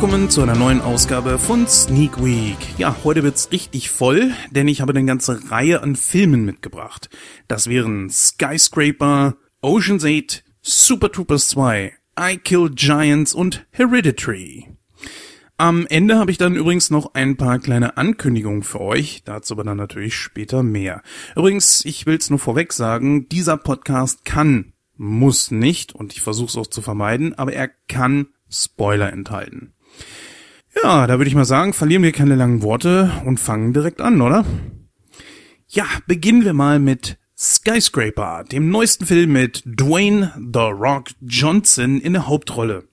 Willkommen zu einer neuen Ausgabe von Sneak Week. Ja, heute wird's richtig voll, denn ich habe eine ganze Reihe an Filmen mitgebracht. Das wären Skyscraper, Ocean's 8, Super Troopers 2, I Kill Giants und Hereditary. Am Ende habe ich dann übrigens noch ein paar kleine Ankündigungen für euch, dazu aber dann natürlich später mehr. Übrigens, ich will's nur vorweg sagen, dieser Podcast kann, muss nicht, und ich versuche es auch zu vermeiden, aber er kann Spoiler enthalten. Ja, da würde ich mal sagen, verlieren wir keine langen Worte und fangen direkt an, oder? Ja, beginnen wir mal mit Skyscraper, dem neuesten Film mit Dwayne The Rock Johnson in der Hauptrolle.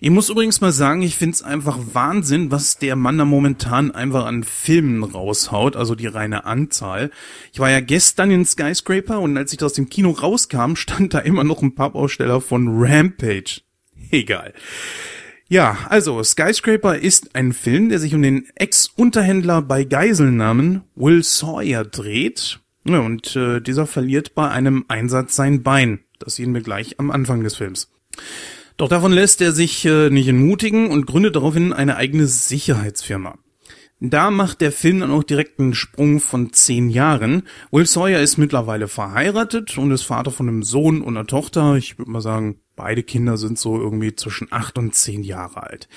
Ich muss übrigens mal sagen, ich find's einfach Wahnsinn, was der Mann da momentan einfach an Filmen raushaut, also die reine Anzahl. Ich war ja gestern in Skyscraper und als ich aus dem Kino rauskam, stand da immer noch ein Pappaussteller von Rampage. Egal. Ja, also Skyscraper ist ein Film, der sich um den Ex-Unterhändler bei Geiselnamen Will Sawyer dreht. Und äh, dieser verliert bei einem Einsatz sein Bein. Das sehen wir gleich am Anfang des Films. Doch davon lässt er sich äh, nicht entmutigen und gründet daraufhin eine eigene Sicherheitsfirma. Da macht der Film dann auch direkt einen Sprung von zehn Jahren. Will Sawyer ist mittlerweile verheiratet und ist Vater von einem Sohn und einer Tochter. Ich würde mal sagen, beide Kinder sind so irgendwie zwischen acht und zehn Jahre alt.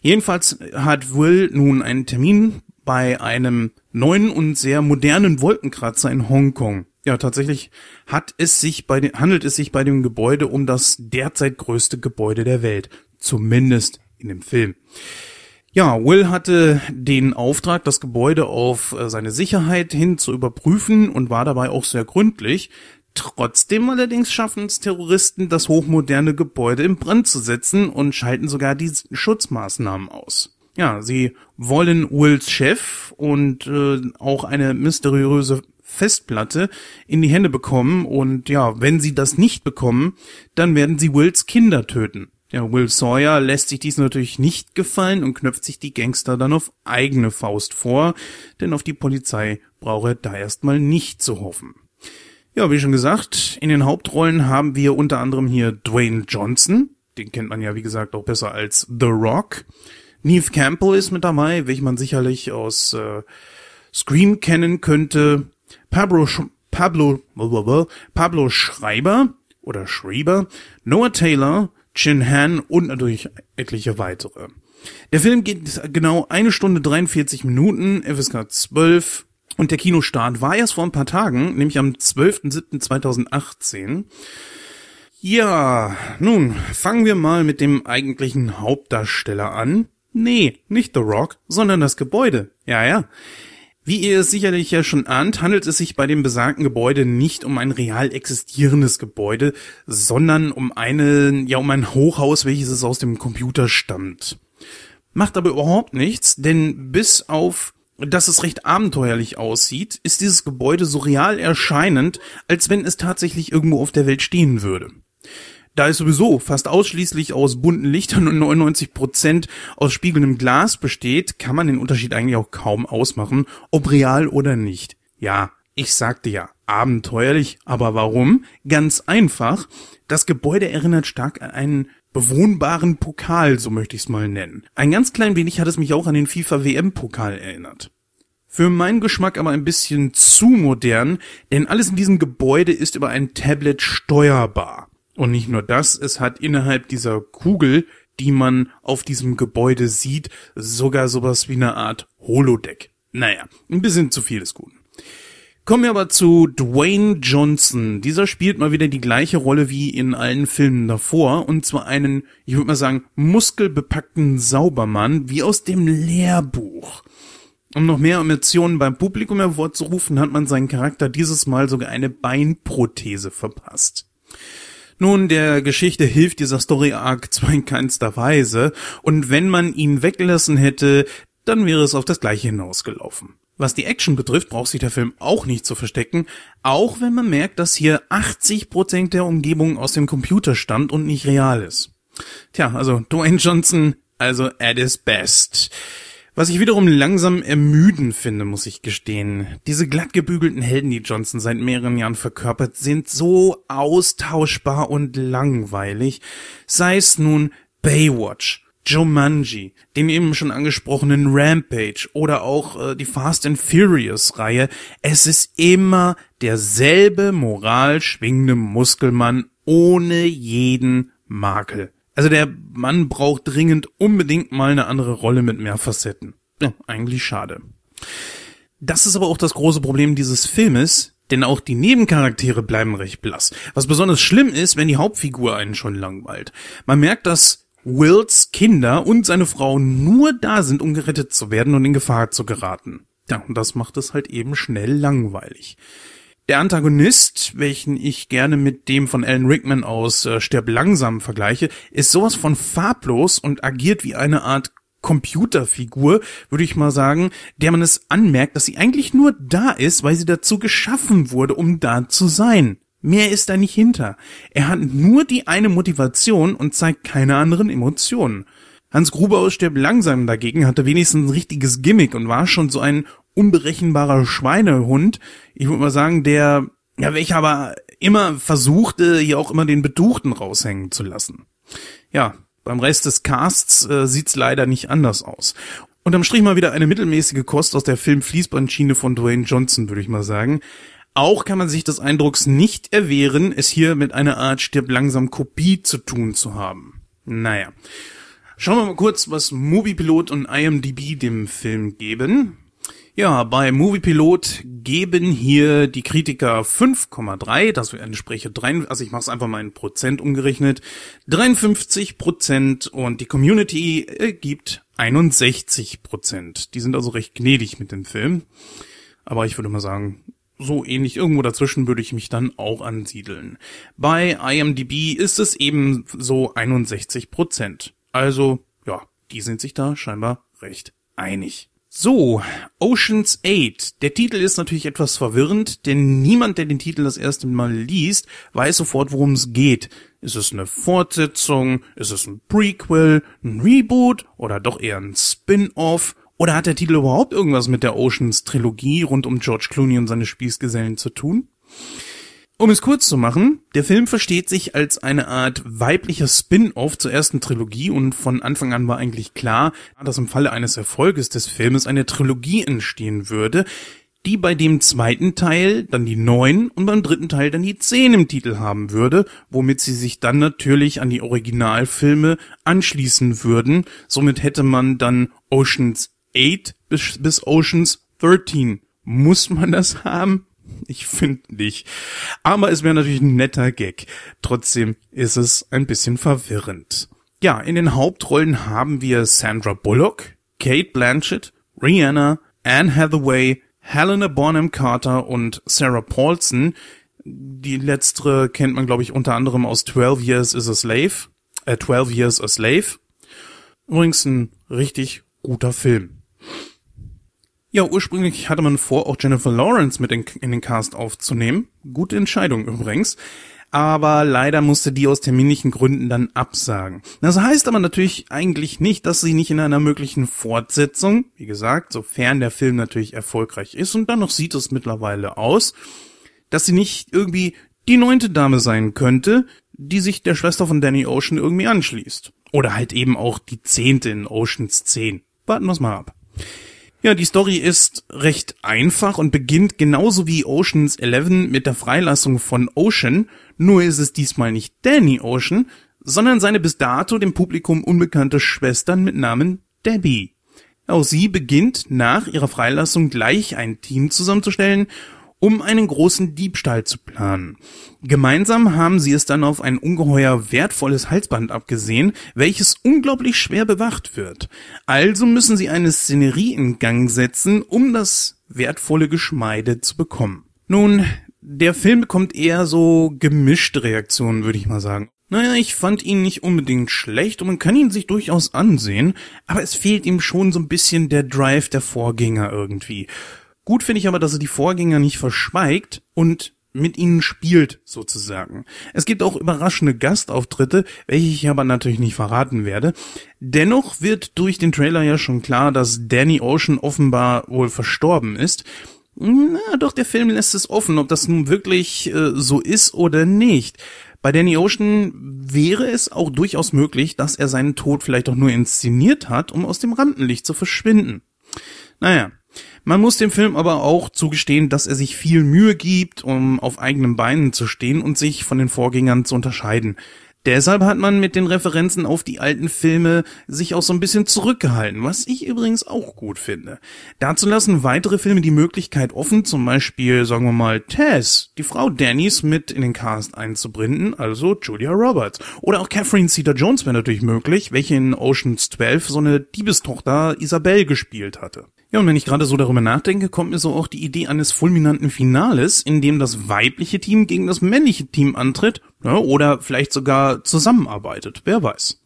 Jedenfalls hat Will nun einen Termin bei einem neuen und sehr modernen Wolkenkratzer in Hongkong. Ja, tatsächlich hat es sich bei den, handelt es sich bei dem Gebäude um das derzeit größte Gebäude der Welt. Zumindest in dem Film. Ja, Will hatte den Auftrag, das Gebäude auf äh, seine Sicherheit hin zu überprüfen und war dabei auch sehr gründlich. Trotzdem allerdings schaffen es Terroristen, das hochmoderne Gebäude in Brand zu setzen und schalten sogar die Schutzmaßnahmen aus. Ja, sie wollen Wills Chef und äh, auch eine mysteriöse Festplatte in die Hände bekommen und ja, wenn sie das nicht bekommen, dann werden sie Wills Kinder töten. Ja, Will Sawyer lässt sich dies natürlich nicht gefallen und knöpft sich die Gangster dann auf eigene Faust vor, denn auf die Polizei braucht er da erstmal nicht zu hoffen. Ja, wie schon gesagt, in den Hauptrollen haben wir unter anderem hier Dwayne Johnson, den kennt man ja wie gesagt auch besser als The Rock. Neve Campbell ist mit dabei, welchen man sicherlich aus äh, Scream kennen könnte. Pablo, Sch Pablo, Pablo Schreiber oder Schreiber, Noah Taylor, Chin Han und natürlich etliche weitere. Der Film geht genau eine Stunde 43 Minuten, FSK 12 und der Kinostart war erst vor ein paar Tagen, nämlich am 12.07.2018. Ja, nun, fangen wir mal mit dem eigentlichen Hauptdarsteller an. Nee, nicht The Rock, sondern das Gebäude. Ja, ja. Wie ihr es sicherlich ja schon ahnt, handelt es sich bei dem besagten Gebäude nicht um ein real existierendes Gebäude, sondern um eine, ja, um ein Hochhaus, welches es aus dem Computer stammt. Macht aber überhaupt nichts, denn bis auf, dass es recht abenteuerlich aussieht, ist dieses Gebäude so real erscheinend, als wenn es tatsächlich irgendwo auf der Welt stehen würde. Da es sowieso fast ausschließlich aus bunten Lichtern und 99 Prozent aus spiegelndem Glas besteht, kann man den Unterschied eigentlich auch kaum ausmachen, ob real oder nicht. Ja, ich sagte ja, abenteuerlich, aber warum? Ganz einfach. Das Gebäude erinnert stark an einen bewohnbaren Pokal, so möchte ich es mal nennen. Ein ganz klein wenig hat es mich auch an den FIFA WM Pokal erinnert. Für meinen Geschmack aber ein bisschen zu modern, denn alles in diesem Gebäude ist über ein Tablet steuerbar. Und nicht nur das, es hat innerhalb dieser Kugel, die man auf diesem Gebäude sieht, sogar sowas wie eine Art Holodeck. Naja, ein bisschen zu viel ist gut. Kommen wir aber zu Dwayne Johnson. Dieser spielt mal wieder die gleiche Rolle wie in allen Filmen davor, und zwar einen, ich würde mal sagen, muskelbepackten Saubermann, wie aus dem Lehrbuch. Um noch mehr Emotionen beim Publikum hervorzurufen, hat man seinen Charakter dieses Mal sogar eine Beinprothese verpasst. Nun, der Geschichte hilft dieser Story-Arc zwar in keinster Weise, und wenn man ihn weggelassen hätte, dann wäre es auf das gleiche hinausgelaufen. Was die Action betrifft, braucht sich der Film auch nicht zu verstecken, auch wenn man merkt, dass hier 80% der Umgebung aus dem Computer stammt und nicht real ist. Tja, also Dwayne Johnson, also at his best. Was ich wiederum langsam ermüden finde, muss ich gestehen. Diese glatt gebügelten Helden, die Johnson seit mehreren Jahren verkörpert, sind so austauschbar und langweilig. Sei es nun Baywatch, Jumanji, den eben schon angesprochenen Rampage oder auch äh, die Fast and Furious Reihe. Es ist immer derselbe moral schwingende Muskelmann ohne jeden Makel. Also der Mann braucht dringend unbedingt mal eine andere Rolle mit mehr Facetten. Ja, eigentlich schade. Das ist aber auch das große Problem dieses Filmes, denn auch die Nebencharaktere bleiben recht blass. Was besonders schlimm ist, wenn die Hauptfigur einen schon langweilt. Man merkt, dass Wills Kinder und seine Frau nur da sind, um gerettet zu werden und in Gefahr zu geraten. Ja, und das macht es halt eben schnell langweilig. Der Antagonist, welchen ich gerne mit dem von Alan Rickman aus äh, Stirb langsam vergleiche, ist sowas von farblos und agiert wie eine Art Computerfigur, würde ich mal sagen, der man es anmerkt, dass sie eigentlich nur da ist, weil sie dazu geschaffen wurde, um da zu sein. Mehr ist da nicht hinter. Er hat nur die eine Motivation und zeigt keine anderen Emotionen. Hans Gruber aus Stirb langsam dagegen hatte wenigstens ein richtiges Gimmick und war schon so ein unberechenbarer Schweinehund. Ich würde mal sagen, der, ja, welcher aber immer versuchte, hier auch immer den Betuchten raushängen zu lassen. Ja, beim Rest des Casts äh, sieht's leider nicht anders aus. Unterm Strich mal wieder eine mittelmäßige Kost aus der Film-Fließbandschiene von Dwayne Johnson, würde ich mal sagen. Auch kann man sich des Eindrucks nicht erwehren, es hier mit einer Art stirb langsam Kopie zu tun zu haben. Naja. Schauen wir mal kurz, was Moviepilot und IMDb dem Film geben. Ja, bei Moviepilot geben hier die Kritiker 5,3, das entspricht drei, also ich mache es einfach mal in Prozent umgerechnet, 53 Prozent und die Community äh, gibt 61 Prozent. Die sind also recht gnädig mit dem Film. Aber ich würde mal sagen, so ähnlich irgendwo dazwischen würde ich mich dann auch ansiedeln. Bei IMDb ist es eben so 61 Prozent. Also, ja, die sind sich da scheinbar recht einig. So, Oceans 8. Der Titel ist natürlich etwas verwirrend, denn niemand, der den Titel das erste Mal liest, weiß sofort, worum es geht. Ist es eine Fortsetzung? Ist es ein Prequel? Ein Reboot? Oder doch eher ein Spin-off? Oder hat der Titel überhaupt irgendwas mit der Oceans Trilogie rund um George Clooney und seine Spießgesellen zu tun? Um es kurz zu machen, der Film versteht sich als eine Art weiblicher Spin-off zur ersten Trilogie und von Anfang an war eigentlich klar, dass im Falle eines Erfolges des Filmes eine Trilogie entstehen würde, die bei dem zweiten Teil dann die neun und beim dritten Teil dann die zehn im Titel haben würde, womit sie sich dann natürlich an die Originalfilme anschließen würden. Somit hätte man dann Oceans 8 bis, bis Oceans 13. Muss man das haben? Ich finde nicht. Aber es wäre natürlich ein netter Gag. Trotzdem ist es ein bisschen verwirrend. Ja, in den Hauptrollen haben wir Sandra Bullock, Kate Blanchett, Rihanna, Anne Hathaway, Helena Bonham Carter und Sarah Paulson. Die letztere kennt man, glaube ich, unter anderem aus 12 Years is a Slave. Äh, 12 Years a Slave. Übrigens ein richtig guter Film. Ja, ursprünglich hatte man vor, auch Jennifer Lawrence mit in, in den Cast aufzunehmen. Gute Entscheidung übrigens. Aber leider musste die aus terminlichen Gründen dann absagen. Das heißt aber natürlich eigentlich nicht, dass sie nicht in einer möglichen Fortsetzung, wie gesagt, sofern der Film natürlich erfolgreich ist und dann noch sieht es mittlerweile aus, dass sie nicht irgendwie die neunte Dame sein könnte, die sich der Schwester von Danny Ocean irgendwie anschließt. Oder halt eben auch die zehnte in Oceans 10. Warten wir's mal ab. Ja, die Story ist recht einfach und beginnt genauso wie Oceans 11 mit der Freilassung von Ocean, nur ist es diesmal nicht Danny Ocean, sondern seine bis dato dem Publikum unbekannte Schwestern mit Namen Debbie. Auch sie beginnt nach ihrer Freilassung gleich ein Team zusammenzustellen um einen großen Diebstahl zu planen. Gemeinsam haben sie es dann auf ein ungeheuer wertvolles Halsband abgesehen, welches unglaublich schwer bewacht wird. Also müssen sie eine Szenerie in Gang setzen, um das wertvolle Geschmeide zu bekommen. Nun, der Film bekommt eher so gemischte Reaktionen, würde ich mal sagen. Naja, ich fand ihn nicht unbedingt schlecht und man kann ihn sich durchaus ansehen, aber es fehlt ihm schon so ein bisschen der Drive der Vorgänger irgendwie. Gut finde ich aber, dass er die Vorgänger nicht verschweigt und mit ihnen spielt, sozusagen. Es gibt auch überraschende Gastauftritte, welche ich aber natürlich nicht verraten werde. Dennoch wird durch den Trailer ja schon klar, dass Danny Ocean offenbar wohl verstorben ist. Na, doch der Film lässt es offen, ob das nun wirklich äh, so ist oder nicht. Bei Danny Ocean wäre es auch durchaus möglich, dass er seinen Tod vielleicht auch nur inszeniert hat, um aus dem Rampenlicht zu verschwinden. Naja, man muss dem Film aber auch zugestehen, dass er sich viel Mühe gibt, um auf eigenen Beinen zu stehen und sich von den Vorgängern zu unterscheiden. Deshalb hat man mit den Referenzen auf die alten Filme sich auch so ein bisschen zurückgehalten, was ich übrigens auch gut finde. Dazu lassen weitere Filme die Möglichkeit offen, zum Beispiel, sagen wir mal, Tess, die Frau Dannys, mit in den Cast einzubinden, also Julia Roberts. Oder auch Catherine Cedar-Jones wäre natürlich möglich, welche in Oceans 12 so eine Diebestochter Isabelle gespielt hatte. Ja, und wenn ich gerade so darüber nachdenke, kommt mir so auch die Idee eines fulminanten Finales, in dem das weibliche Team gegen das männliche Team antritt ja, oder vielleicht sogar zusammenarbeitet, wer weiß.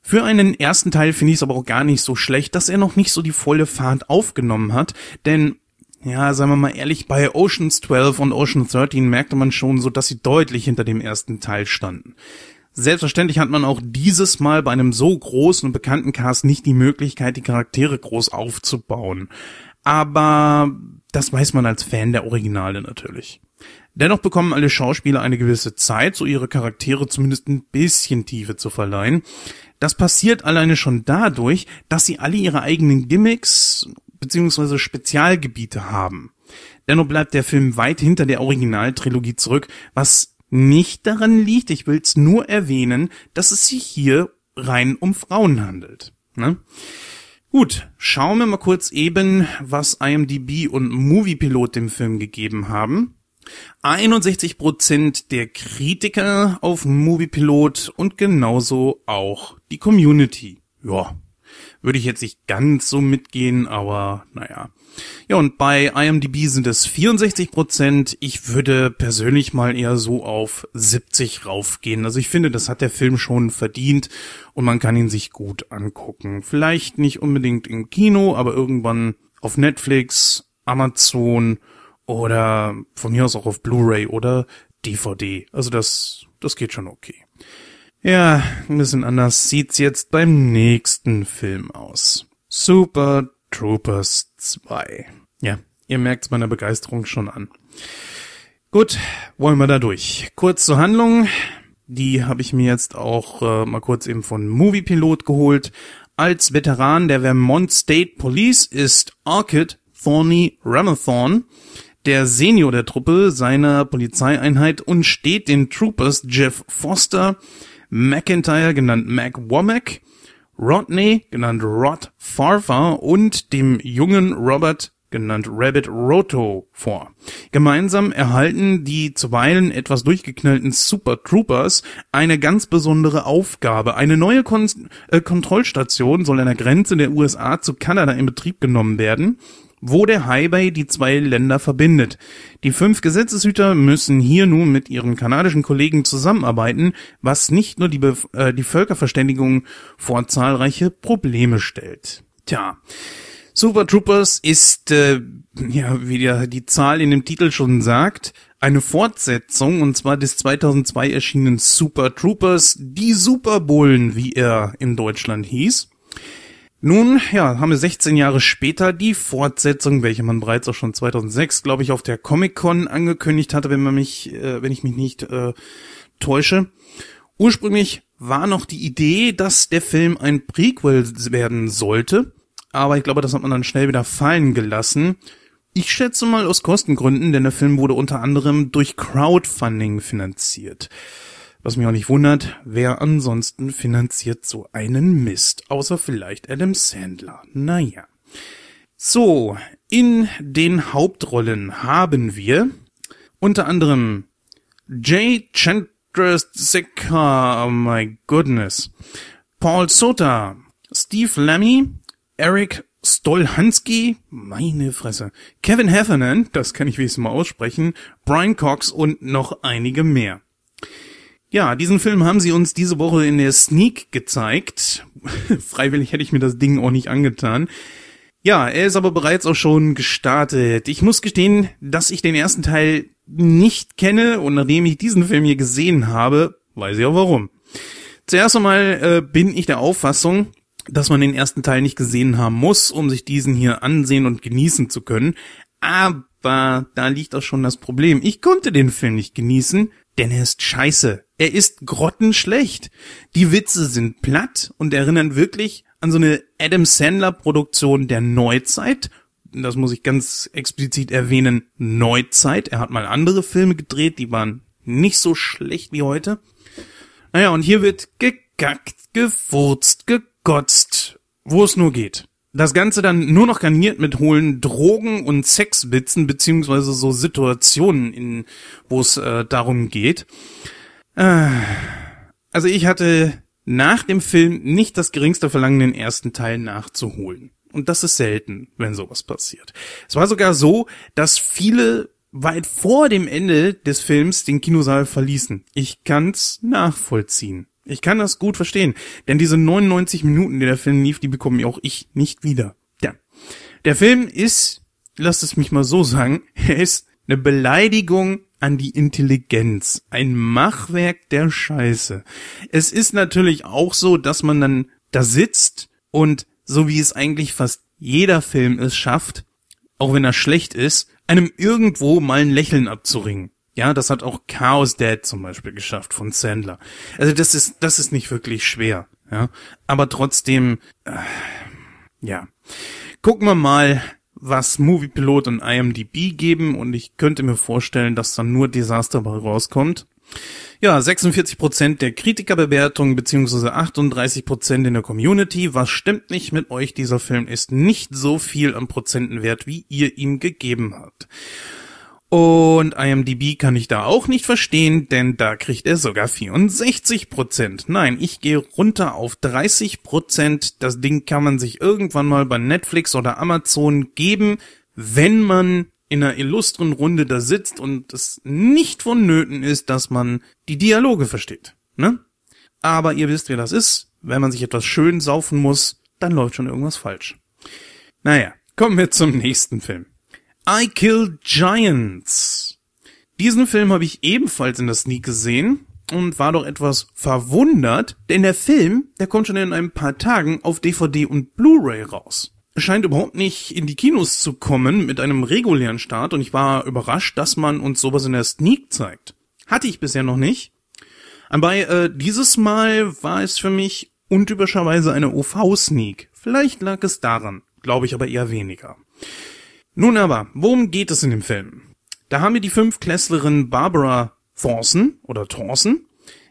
Für einen ersten Teil finde ich es aber auch gar nicht so schlecht, dass er noch nicht so die volle Fahrt aufgenommen hat, denn ja, sagen wir mal ehrlich, bei Oceans 12 und Ocean 13 merkte man schon so, dass sie deutlich hinter dem ersten Teil standen. Selbstverständlich hat man auch dieses Mal bei einem so großen und bekannten Cast nicht die Möglichkeit, die Charaktere groß aufzubauen. Aber das weiß man als Fan der Originale natürlich. Dennoch bekommen alle Schauspieler eine gewisse Zeit, so ihre Charaktere zumindest ein bisschen Tiefe zu verleihen. Das passiert alleine schon dadurch, dass sie alle ihre eigenen Gimmicks bzw. Spezialgebiete haben. Dennoch bleibt der Film weit hinter der Originaltrilogie zurück, was nicht daran liegt, ich will es nur erwähnen, dass es sich hier rein um Frauen handelt. Ne? Gut, schauen wir mal kurz eben, was IMDb und Moviepilot dem Film gegeben haben. 61% der Kritiker auf Moviepilot und genauso auch die Community. Ja, würde ich jetzt nicht ganz so mitgehen, aber naja. Ja, und bei IMDb sind es 64 Prozent. Ich würde persönlich mal eher so auf 70 raufgehen. Also ich finde, das hat der Film schon verdient und man kann ihn sich gut angucken. Vielleicht nicht unbedingt im Kino, aber irgendwann auf Netflix, Amazon oder von mir aus auch auf Blu-ray oder DVD. Also das, das geht schon okay. Ja, ein bisschen anders sieht's jetzt beim nächsten Film aus. Super Troopers 2. Ja, ihr merkt's meiner Begeisterung schon an. Gut, wollen wir da durch. Kurz zur Handlung. Die habe ich mir jetzt auch äh, mal kurz eben von Moviepilot geholt. Als Veteran der Vermont State Police ist Orchid Thorny Ramathorn der Senior der Truppe seiner Polizeieinheit und steht den Troopers Jeff Foster, McIntyre genannt Mac Womack, Rodney genannt Rod Farfar und dem jungen Robert genannt Rabbit Roto vor. Gemeinsam erhalten die zuweilen etwas durchgeknallten Super Troopers eine ganz besondere Aufgabe. Eine neue Kon äh, Kontrollstation soll an der Grenze der USA zu Kanada in Betrieb genommen werden wo der Highway die zwei Länder verbindet. Die fünf Gesetzeshüter müssen hier nun mit ihren kanadischen Kollegen zusammenarbeiten, was nicht nur die, Be äh, die Völkerverständigung vor zahlreiche Probleme stellt. Tja. Super Troopers ist, äh, ja, wie der, die Zahl in dem Titel schon sagt, eine Fortsetzung, und zwar des 2002 erschienenen Super Troopers, die Superbullen, wie er in Deutschland hieß. Nun, ja, haben wir 16 Jahre später die Fortsetzung, welche man bereits auch schon 2006, glaube ich, auf der Comic-Con angekündigt hatte, wenn man mich, äh, wenn ich mich nicht äh, täusche. Ursprünglich war noch die Idee, dass der Film ein Prequel werden sollte, aber ich glaube, das hat man dann schnell wieder fallen gelassen. Ich schätze mal aus Kostengründen, denn der Film wurde unter anderem durch Crowdfunding finanziert. Was mich auch nicht wundert, wer ansonsten finanziert so einen Mist, außer vielleicht Adam Sandler. Naja. So, in den Hauptrollen haben wir unter anderem Jay Chandrasekhar, oh my goodness, Paul Sota, Steve Lemmy, Eric Stolhansky, meine Fresse, Kevin Heffernan, das kann ich wenigstens mal aussprechen, Brian Cox und noch einige mehr. Ja, diesen Film haben sie uns diese Woche in der Sneak gezeigt. Freiwillig hätte ich mir das Ding auch nicht angetan. Ja, er ist aber bereits auch schon gestartet. Ich muss gestehen, dass ich den ersten Teil nicht kenne und nachdem ich diesen Film hier gesehen habe, weiß ich auch warum. Zuerst einmal äh, bin ich der Auffassung, dass man den ersten Teil nicht gesehen haben muss, um sich diesen hier ansehen und genießen zu können. Aber da liegt auch schon das Problem. Ich konnte den Film nicht genießen, denn er ist scheiße. Er ist grottenschlecht. Die Witze sind platt und erinnern wirklich an so eine Adam Sandler Produktion der Neuzeit. Das muss ich ganz explizit erwähnen. Neuzeit. Er hat mal andere Filme gedreht, die waren nicht so schlecht wie heute. Naja, und hier wird gekackt, gefurzt, gegotzt, wo es nur geht. Das Ganze dann nur noch garniert mit hohlen Drogen und Sexwitzen, beziehungsweise so Situationen, in, wo es äh, darum geht. Äh, also ich hatte nach dem Film nicht das geringste Verlangen, den ersten Teil nachzuholen. Und das ist selten, wenn sowas passiert. Es war sogar so, dass viele weit vor dem Ende des Films den Kinosaal verließen. Ich kann's nachvollziehen. Ich kann das gut verstehen, denn diese 99 Minuten, die der Film lief, die bekomme auch ich nicht wieder. Ja. Der Film ist, lasst es mich mal so sagen, er ist eine Beleidigung an die Intelligenz. Ein Machwerk der Scheiße. Es ist natürlich auch so, dass man dann da sitzt und so wie es eigentlich fast jeder Film es schafft, auch wenn er schlecht ist, einem irgendwo mal ein Lächeln abzuringen. Ja, das hat auch Chaos Dad zum Beispiel geschafft von Sandler. Also das ist, das ist nicht wirklich schwer. Ja, aber trotzdem, äh, ja. Gucken wir mal, was Moviepilot und IMDb geben und ich könnte mir vorstellen, dass dann nur Desaster rauskommt. Ja, 46% der Kritikerbewertung beziehungsweise 38% in der Community. Was stimmt nicht mit euch? Dieser Film ist nicht so viel am Prozentenwert, wie ihr ihm gegeben habt. Und IMDb kann ich da auch nicht verstehen, denn da kriegt er sogar 64% Nein, ich gehe runter auf 30% Das Ding kann man sich irgendwann mal bei Netflix oder Amazon geben, wenn man in einer illustren Runde da sitzt und es nicht vonnöten ist, dass man die Dialoge versteht. Ne? Aber ihr wisst, wie das ist. Wenn man sich etwas schön saufen muss, dann läuft schon irgendwas falsch. Naja, kommen wir zum nächsten Film. I Kill Giants. Diesen Film habe ich ebenfalls in der Sneak gesehen und war doch etwas verwundert, denn der Film, der kommt schon in ein paar Tagen auf DVD und Blu-ray raus. Scheint überhaupt nicht in die Kinos zu kommen mit einem regulären Start und ich war überrascht, dass man uns sowas in der Sneak zeigt. Hatte ich bisher noch nicht. Aber äh, dieses Mal war es für mich untypischerweise eine OV-Sneak. Vielleicht lag es daran, glaube ich aber eher weniger. Nun aber, worum geht es in dem Film? Da haben wir die Fünfklässlerin Barbara Thorson oder Thorson.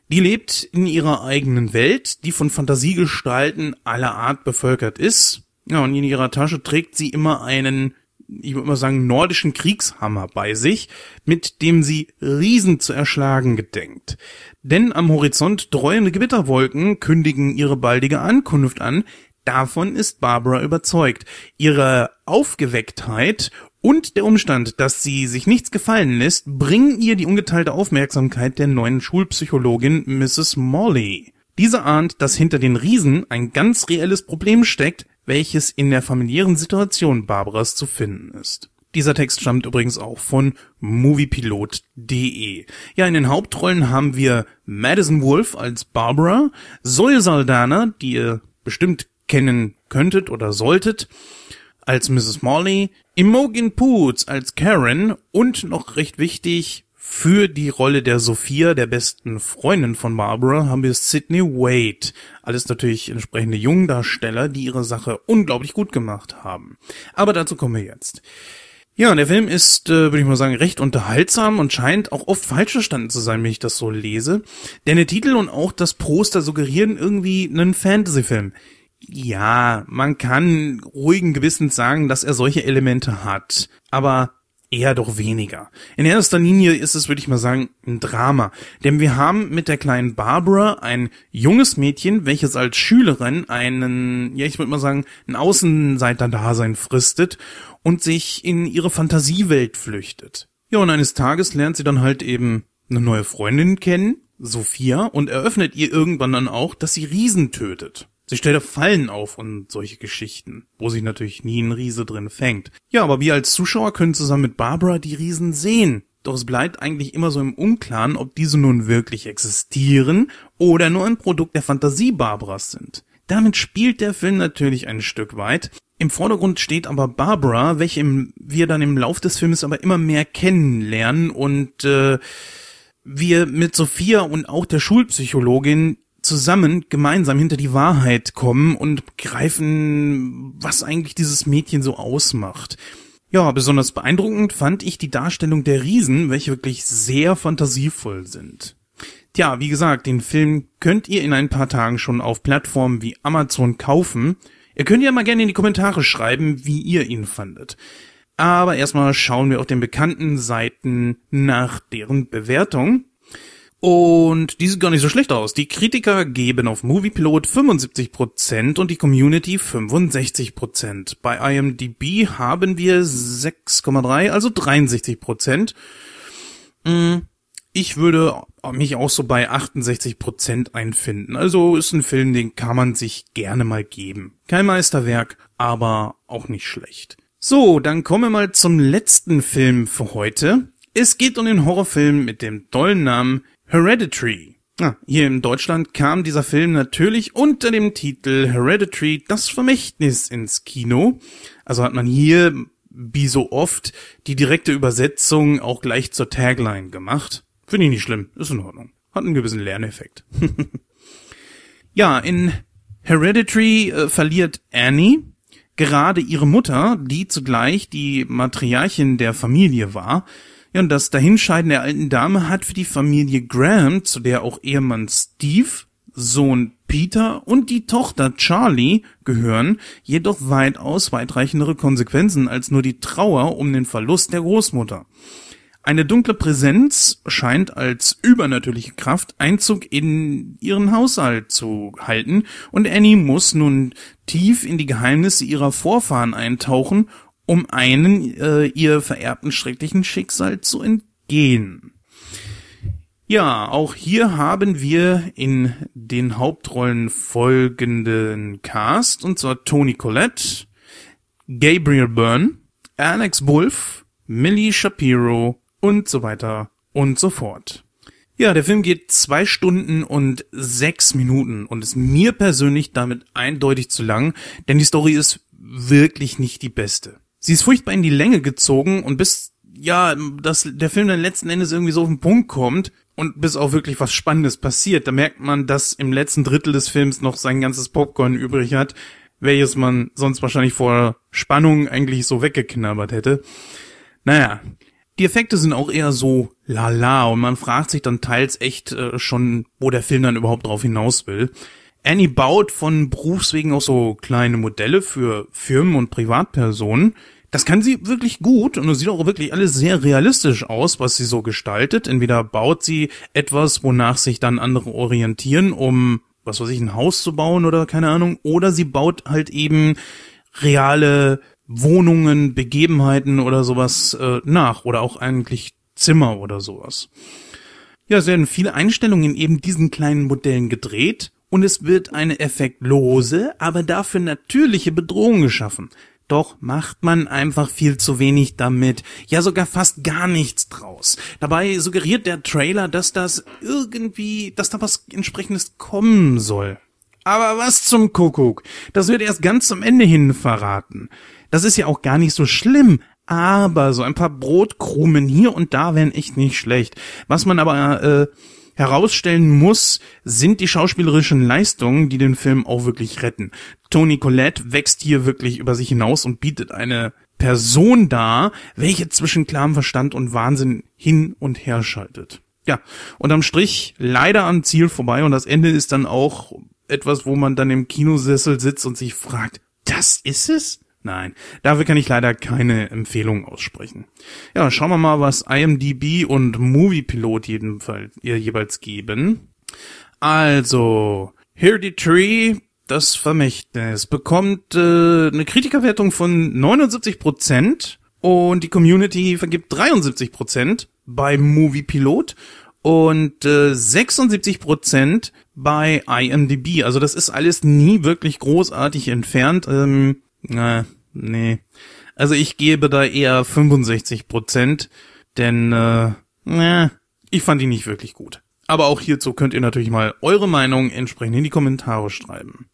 Die lebt in ihrer eigenen Welt, die von Fantasiegestalten aller Art bevölkert ist. Ja, und in ihrer Tasche trägt sie immer einen, ich würde mal sagen, nordischen Kriegshammer bei sich, mit dem sie Riesen zu erschlagen gedenkt. Denn am Horizont dreuende Gewitterwolken kündigen ihre baldige Ankunft an, Davon ist Barbara überzeugt. Ihre Aufgewecktheit und der Umstand, dass sie sich nichts gefallen lässt, bringen ihr die ungeteilte Aufmerksamkeit der neuen Schulpsychologin Mrs. Molly. Diese ahnt, dass hinter den Riesen ein ganz reelles Problem steckt, welches in der familiären Situation Barbaras zu finden ist. Dieser Text stammt übrigens auch von moviepilot.de. Ja, in den Hauptrollen haben wir Madison Wolf als Barbara, Zoe Saldana, die ihr bestimmt kennen könntet oder solltet, als Mrs. Morley, Imogen Poots als Karen und noch recht wichtig, für die Rolle der Sophia, der besten Freundin von Barbara, haben wir Sydney Wade. Alles natürlich entsprechende Jungdarsteller, die ihre Sache unglaublich gut gemacht haben. Aber dazu kommen wir jetzt. Ja, der Film ist, äh, würde ich mal sagen, recht unterhaltsam und scheint auch oft falsch verstanden zu sein, wenn ich das so lese. Denn der Titel und auch das Poster suggerieren irgendwie einen Fantasy-Film ja, man kann ruhigen Gewissens sagen, dass er solche Elemente hat, aber eher doch weniger. In erster Linie ist es, würde ich mal sagen, ein Drama. Denn wir haben mit der kleinen Barbara ein junges Mädchen, welches als Schülerin einen, ja, ich würde mal sagen, ein Außenseiter-Dasein fristet und sich in ihre Fantasiewelt flüchtet. Ja, und eines Tages lernt sie dann halt eben eine neue Freundin kennen, Sophia, und eröffnet ihr irgendwann dann auch, dass sie Riesen tötet. Sie stellt Fallen auf und solche Geschichten, wo sich natürlich nie ein Riese drin fängt. Ja, aber wir als Zuschauer können zusammen mit Barbara die Riesen sehen. Doch es bleibt eigentlich immer so im Unklaren, ob diese nun wirklich existieren oder nur ein Produkt der Fantasie Barbaras sind. Damit spielt der Film natürlich ein Stück weit. Im Vordergrund steht aber Barbara, welche wir dann im Lauf des Films aber immer mehr kennenlernen und äh, wir mit Sophia und auch der Schulpsychologin zusammen gemeinsam hinter die Wahrheit kommen und greifen, was eigentlich dieses Mädchen so ausmacht. Ja, besonders beeindruckend fand ich die Darstellung der Riesen, welche wirklich sehr fantasievoll sind. Tja, wie gesagt, den Film könnt ihr in ein paar Tagen schon auf Plattformen wie Amazon kaufen. Ihr könnt ja mal gerne in die Kommentare schreiben, wie ihr ihn fandet. Aber erstmal schauen wir auf den bekannten Seiten nach deren Bewertung. Und die sieht gar nicht so schlecht aus. Die Kritiker geben auf Moviepilot 75% und die Community 65%. Bei IMDb haben wir 6,3, also 63%. Hm, ich würde mich auch so bei 68% einfinden. Also ist ein Film, den kann man sich gerne mal geben. Kein Meisterwerk, aber auch nicht schlecht. So, dann kommen wir mal zum letzten Film für heute. Es geht um den Horrorfilm mit dem tollen Namen Hereditary. Ah, hier in Deutschland kam dieser Film natürlich unter dem Titel Hereditary das Vermächtnis ins Kino. Also hat man hier, wie so oft, die direkte Übersetzung auch gleich zur Tagline gemacht. Finde ich nicht schlimm, ist in Ordnung. Hat einen gewissen Lerneffekt. ja, in Hereditary äh, verliert Annie gerade ihre Mutter, die zugleich die Matriarchin der Familie war, ja, und das Dahinscheiden der alten Dame hat für die Familie Graham, zu der auch Ehemann Steve, Sohn Peter und die Tochter Charlie gehören, jedoch weitaus weitreichendere Konsequenzen als nur die Trauer um den Verlust der Großmutter. Eine dunkle Präsenz scheint als übernatürliche Kraft Einzug in ihren Haushalt zu halten und Annie muss nun tief in die Geheimnisse ihrer Vorfahren eintauchen, um einen äh, ihr vererbten schrecklichen Schicksal zu entgehen. Ja, auch hier haben wir in den Hauptrollen folgenden Cast, und zwar Tony Collette, Gabriel Byrne, Alex Wolf, Millie Shapiro und so weiter und so fort. Ja, der Film geht zwei Stunden und sechs Minuten und ist mir persönlich damit eindeutig zu lang, denn die Story ist wirklich nicht die beste. Sie ist furchtbar in die Länge gezogen und bis, ja, dass der Film dann letzten Endes irgendwie so auf den Punkt kommt und bis auch wirklich was Spannendes passiert, da merkt man, dass im letzten Drittel des Films noch sein ganzes Popcorn übrig hat, welches man sonst wahrscheinlich vor Spannung eigentlich so weggeknabbert hätte. Naja, die Effekte sind auch eher so lala und man fragt sich dann teils echt äh, schon, wo der Film dann überhaupt drauf hinaus will. Annie baut von Berufswegen auch so kleine Modelle für Firmen und Privatpersonen. Das kann sie wirklich gut und es sieht auch wirklich alles sehr realistisch aus, was sie so gestaltet. Entweder baut sie etwas, wonach sich dann andere orientieren, um, was weiß ich, ein Haus zu bauen oder keine Ahnung, oder sie baut halt eben reale Wohnungen, Begebenheiten oder sowas äh, nach oder auch eigentlich Zimmer oder sowas. Ja, es werden viele Einstellungen in eben diesen kleinen Modellen gedreht und es wird eine effektlose, aber dafür natürliche Bedrohung geschaffen. Doch macht man einfach viel zu wenig damit, ja sogar fast gar nichts draus. Dabei suggeriert der Trailer, dass das irgendwie, dass da was entsprechendes kommen soll. Aber was zum Kuckuck? Das wird erst ganz zum Ende hin verraten. Das ist ja auch gar nicht so schlimm, aber so ein paar Brotkrumen hier und da wären echt nicht schlecht. Was man aber äh, herausstellen muss, sind die schauspielerischen Leistungen, die den Film auch wirklich retten. Tony Collette wächst hier wirklich über sich hinaus und bietet eine Person dar, welche zwischen klarem Verstand und Wahnsinn hin und her schaltet. Ja, und am Strich leider am Ziel vorbei und das Ende ist dann auch etwas, wo man dann im Kinosessel sitzt und sich fragt, das ist es? Nein, dafür kann ich leider keine Empfehlung aussprechen. Ja, schauen wir mal, was IMDb und Moviepilot jedenfalls ihr jeweils geben. Also, Hereditary, das Vermächtnis, bekommt äh, eine Kritikerwertung von 79% und die Community vergibt 73% bei Moviepilot und äh, 76% bei IMDb. Also das ist alles nie wirklich großartig entfernt. Ähm, na, nee. Also ich gebe da eher 65 Prozent, denn äh, na, ich fand ihn nicht wirklich gut. Aber auch hierzu könnt ihr natürlich mal eure Meinung entsprechend in die Kommentare schreiben.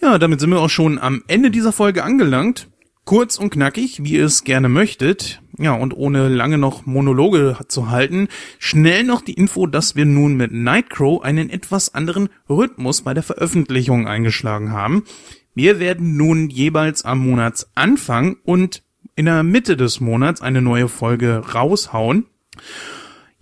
Ja, damit sind wir auch schon am Ende dieser Folge angelangt. Kurz und knackig, wie ihr es gerne möchtet. Ja, und ohne lange noch Monologe zu halten, schnell noch die Info, dass wir nun mit Nightcrow einen etwas anderen Rhythmus bei der Veröffentlichung eingeschlagen haben. Wir werden nun jeweils am Monatsanfang und in der Mitte des Monats eine neue Folge raushauen.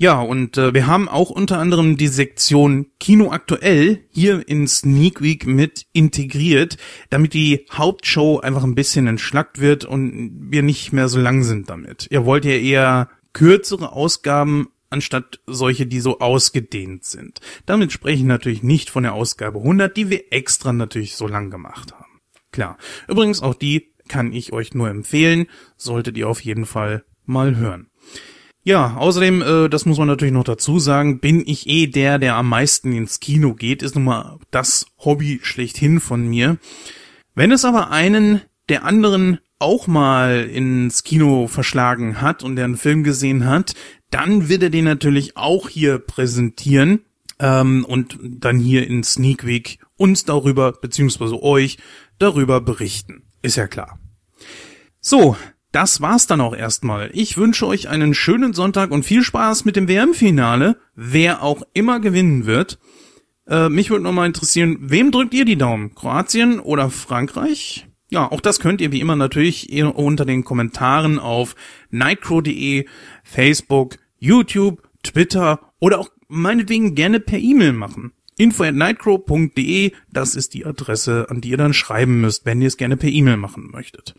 Ja, und äh, wir haben auch unter anderem die Sektion Kino aktuell hier in Sneak Week mit integriert, damit die Hauptshow einfach ein bisschen entschlackt wird und wir nicht mehr so lang sind damit. Ihr wollt ja eher kürzere Ausgaben anstatt solche, die so ausgedehnt sind. Damit spreche ich natürlich nicht von der Ausgabe 100, die wir extra natürlich so lang gemacht haben. Klar. Übrigens auch die kann ich euch nur empfehlen, solltet ihr auf jeden Fall mal hören. Ja, außerdem, äh, das muss man natürlich noch dazu sagen, bin ich eh der, der am meisten ins Kino geht, ist nun mal das Hobby schlechthin von mir. Wenn es aber einen der anderen auch mal ins Kino verschlagen hat und der einen Film gesehen hat, dann wird er den natürlich auch hier präsentieren ähm, und dann hier in Sneak Week uns darüber, beziehungsweise euch, darüber berichten. Ist ja klar. So, das war's dann auch erstmal. Ich wünsche euch einen schönen Sonntag und viel Spaß mit dem WM-Finale, wer auch immer gewinnen wird. Äh, mich würde nochmal interessieren, wem drückt ihr die Daumen? Kroatien oder Frankreich? Ja, auch das könnt ihr wie immer natürlich unter den Kommentaren auf nightcrow.de, Facebook, YouTube, Twitter oder auch meinetwegen gerne per E-Mail machen info at nightcrow.de, das ist die Adresse, an die ihr dann schreiben müsst, wenn ihr es gerne per E-Mail machen möchtet.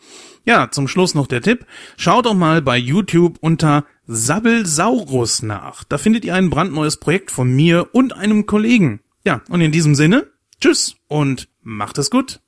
Ja, zum Schluss noch der Tipp. Schaut doch mal bei YouTube unter Sabbelsaurus nach. Da findet ihr ein brandneues Projekt von mir und einem Kollegen. Ja, und in diesem Sinne, tschüss und macht es gut.